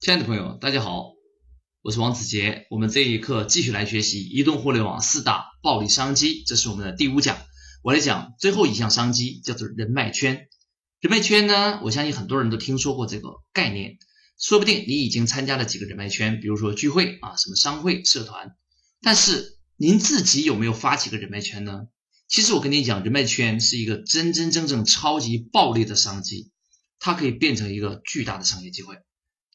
亲爱的朋友，大家好，我是王子杰。我们这一课继续来学习移动互联网四大暴利商机，这是我们的第五讲。我来讲最后一项商机，叫做人脉圈。人脉圈呢，我相信很多人都听说过这个概念，说不定你已经参加了几个人脉圈，比如说聚会啊，什么商会、社团。但是您自己有没有发起个人脉圈呢？其实我跟你讲，人脉圈是一个真真正正超级暴利的商机，它可以变成一个巨大的商业机会。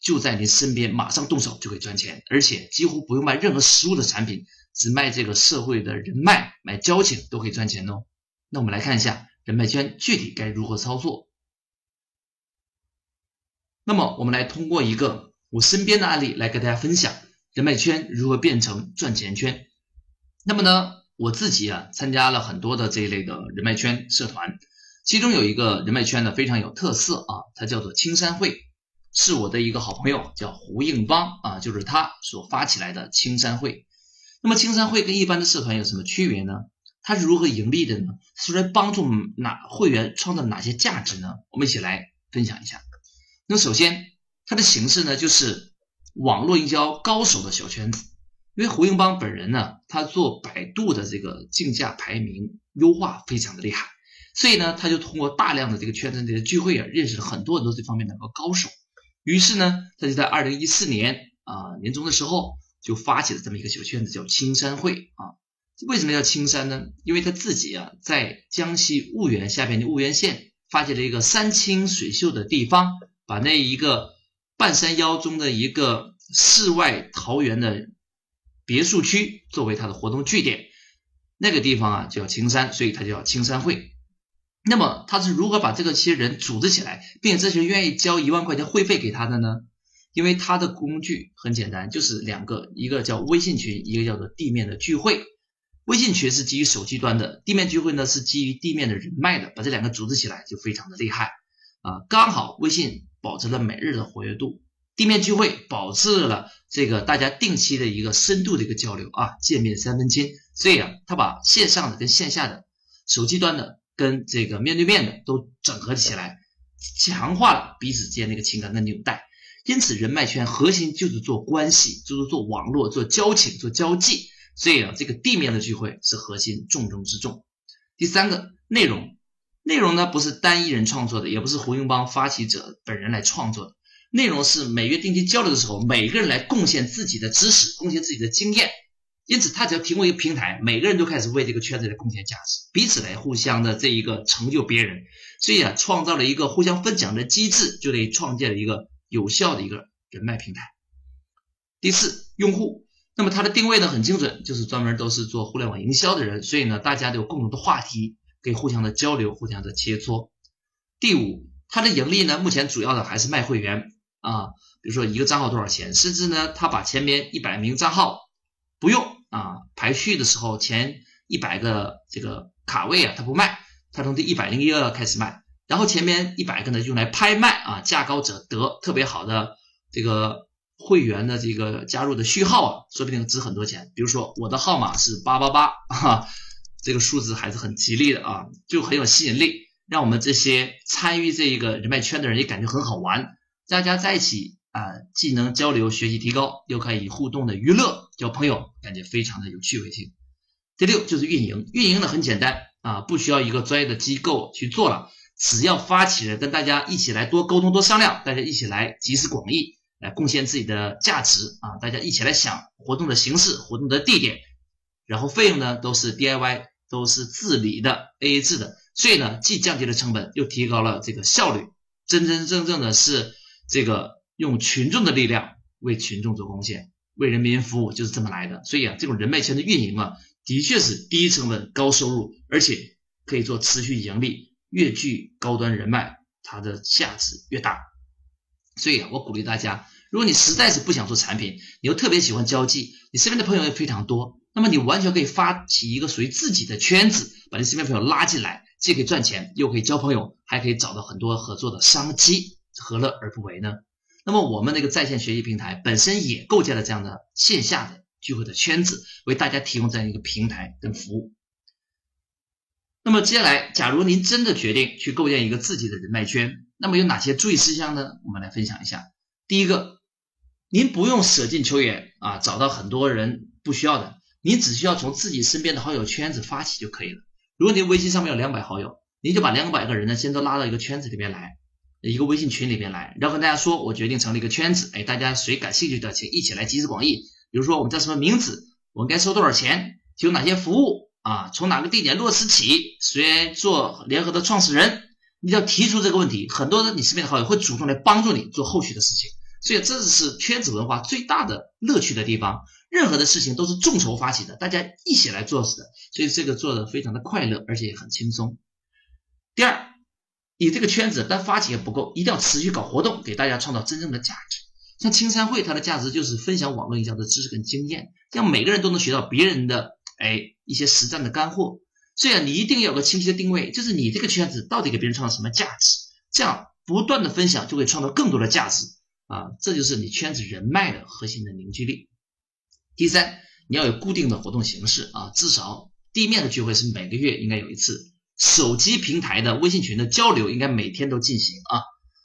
就在您身边，马上动手就可以赚钱，而且几乎不用卖任何实物的产品，只卖这个社会的人脉、买交情都可以赚钱哦。那我们来看一下人脉圈具体该如何操作。那么我们来通过一个我身边的案例来给大家分享人脉圈如何变成赚钱圈。那么呢，我自己啊参加了很多的这一类的人脉圈社团，其中有一个人脉圈呢非常有特色啊，它叫做青山会。是我的一个好朋友，叫胡应邦啊，就是他所发起来的青山会。那么青山会跟一般的社团有什么区别呢？它是如何盈利的呢？是来帮助哪会员创造哪些价值呢？我们一起来分享一下。那首先，它的形式呢，就是网络营销高手的小圈子。因为胡应邦本人呢，他做百度的这个竞价排名优化非常的厉害，所以呢，他就通过大量的这个圈子内的聚会啊，认识了很多很多这方面的个高手。于是呢，他就在二零一四年啊年终的时候，就发起了这么一个小圈子，叫青山会啊。为什么叫青山呢？因为他自己啊，在江西婺源下边的婺源县，发现了一个山清水秀的地方，把那一个半山腰中的一个世外桃源的别墅区作为他的活动据点，那个地方啊叫青山，所以他叫青山会。那么他是如何把这个些人组织起来，并且这些人愿意交一万块钱会费给他的呢？因为他的工具很简单，就是两个，一个叫微信群，一个叫做地面的聚会。微信群是基于手机端的，地面聚会呢是基于地面的人脉的，把这两个组织起来就非常的厉害啊！刚好微信保持了每日的活跃度，地面聚会保持了这个大家定期的一个深度的一个交流啊，见面三分亲。所以啊，他把线上的跟线下的手机端的。跟这个面对面的都整合起来，强化了彼此间那个情感的纽带。因此，人脉圈核心就是做关系，就是做网络、做交情、做交际。所以啊，这个地面的聚会是核心重中之重。第三个内容，内容呢不是单一人创作的，也不是胡云邦发起者本人来创作的。内容是每月定期交流的时候，每个人来贡献自己的知识，贡献自己的经验。因此，他只要提供一个平台，每个人都开始为这个圈子来贡献价值，彼此来互相的这一个成就别人。所以啊，创造了一个互相分享的机制，就得创建了一个有效的一个人脉平台。第四，用户，那么它的定位呢很精准，就是专门都是做互联网营销的人，所以呢，大家都有共同的话题，可以互相的交流，互相的切磋。第五，它的盈利呢，目前主要的还是卖会员啊，比如说一个账号多少钱，甚至呢，他把前面一百名账号。不用啊，排序的时候前一百个这个卡位啊，他不卖，他从第一百零一个开始卖，然后前面一百个呢用来拍卖啊，价高者得，特别好的这个会员的这个加入的序号啊，说不定值很多钱。比如说我的号码是八八八哈，这个数字还是很吉利的啊，就很有吸引力，让我们这些参与这一个人脉圈的人也感觉很好玩，大家在一起。啊，既能交流学习提高，又可以互动的娱乐交朋友，感觉非常的有趣味性。第六就是运营，运营呢很简单啊，不需要一个专业的机构去做了，只要发起人跟大家一起来多沟通多商量，大家一起来集思广益，来贡献自己的价值啊，大家一起来想活动的形式、活动的地点，然后费用呢都是 DIY，都是自理的 AA 制的，所以呢既降低了成本，又提高了这个效率，真真正正的是这个。用群众的力量为群众做贡献，为人民服务就是这么来的。所以啊，这种人脉圈的运营啊，的确是低成本高收入，而且可以做持续盈利。越具高端人脉，它的价值越大。所以啊，我鼓励大家，如果你实在是不想做产品，你又特别喜欢交际，你身边的朋友也非常多，那么你完全可以发起一个属于自己的圈子，把你身边朋友拉进来，既可以赚钱，又可以交朋友，还可以找到很多合作的商机，何乐而不为呢？那么我们那个在线学习平台本身也构建了这样的线下的聚会的圈子，为大家提供这样一个平台跟服务。那么接下来，假如您真的决定去构建一个自己的人脉圈，那么有哪些注意事项呢？我们来分享一下。第一个，您不用舍近求远啊，找到很多人不需要的，您只需要从自己身边的好友圈子发起就可以了。如果您微信上面有两百好友，您就把两百个人呢，先都拉到一个圈子里面来，一个微信群里边来，然后跟大家说，我决定成立一个圈子，哎，大家谁感兴趣的，请一起来集思广益。比如说我们叫什么名字，我们该收多少钱，提供哪些服务啊，从哪个地点落实起，谁做联合的创始人，你要提出这个问题，很多的你身边的好友会主动来帮助你做后续的事情。所以这是圈子文化最大的乐趣的地方，任何的事情都是众筹发起的，大家一起来做的，所以这个做的非常的快乐，而且也很轻松。第二，你这个圈子单发起不够，一定要持续搞活动，给大家创造真正的价值。像青山会，它的价值就是分享网络营销的知识跟经验，让每个人都能学到别人的哎一些实战的干货。所以啊，你一定要有个清晰的定位，就是你这个圈子到底给别人创造什么价值，这样不断的分享就会创造更多的价值。啊，这就是你圈子人脉的核心的凝聚力。第三，你要有固定的活动形式啊，至少地面的聚会是每个月应该有一次，手机平台的微信群的交流应该每天都进行啊。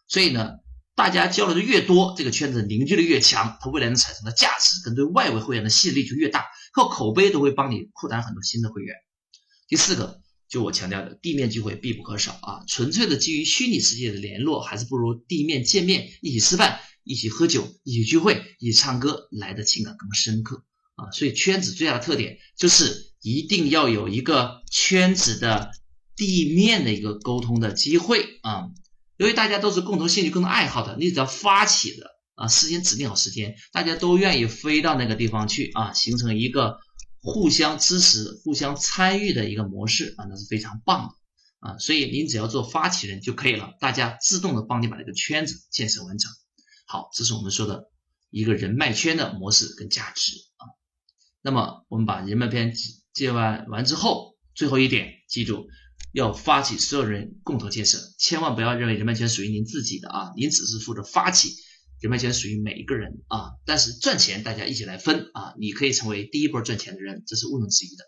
所以呢，大家交流的越多，这个圈子凝聚力越强，它未来能产生的价值跟对外围会员的吸引力就越大，靠口碑都会帮你扩展很多新的会员。第四个。就我强调的，地面聚会必不可少啊！纯粹的基于虚拟世界的联络，还是不如地面见面，一起吃饭，一起喝酒，一起聚会，一起唱歌来的情感更深刻啊！所以圈子最大的特点就是一定要有一个圈子的地面的一个沟通的机会啊！由于大家都是共同兴趣、共同爱好的，你只要发起的啊，事先指定好时间，大家都愿意飞到那个地方去啊，形成一个。互相支持、互相参与的一个模式啊，那是非常棒的啊，所以您只要做发起人就可以了，大家自动的帮你把这个圈子建设完成。好，这是我们说的一个人脉圈的模式跟价值啊。那么我们把人脉篇介完完之后，最后一点记住，要发起所有人共同建设，千万不要认为人脉圈属于您自己的啊，您只是负责发起。人脉圈属于每一个人啊，但是赚钱大家一起来分啊，你可以成为第一波赚钱的人，这是毋庸置疑的。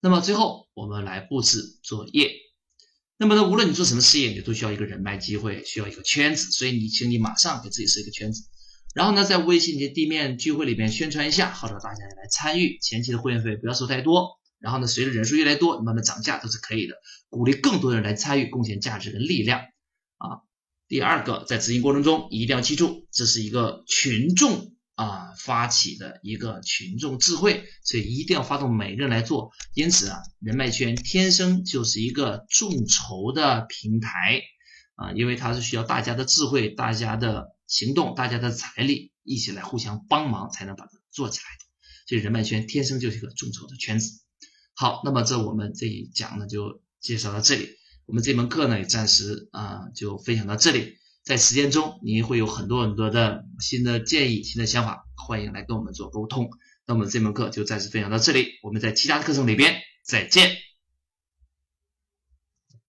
那么最后我们来布置作业。那么呢，无论你做什么事业，你都需要一个人脉机会，需要一个圈子，所以你请你马上给自己设一个圈子，然后呢，在微信的地面聚会里面宣传一下，号召大家来参与。前期的会员费不要收太多，然后呢，随着人数越来越多，慢慢涨价都是可以的，鼓励更多人来参与，贡献价值跟力量啊。第二个，在执行过程中一定要记住，这是一个群众啊发起的一个群众智慧，所以一定要发动每个人来做。因此啊，人脉圈天生就是一个众筹的平台啊，因为它是需要大家的智慧、大家的行动、大家的财力一起来互相帮忙，才能把它做起来的。所以人脉圈天生就是一个众筹的圈子。好，那么这我们这一讲呢就介绍到这里。我们这门课呢也暂时啊就分享到这里，在实践中您会有很多很多的新的建议、新的想法，欢迎来跟我们做沟通。那我们这门课就暂时分享到这里，我们在其他课程里边再见。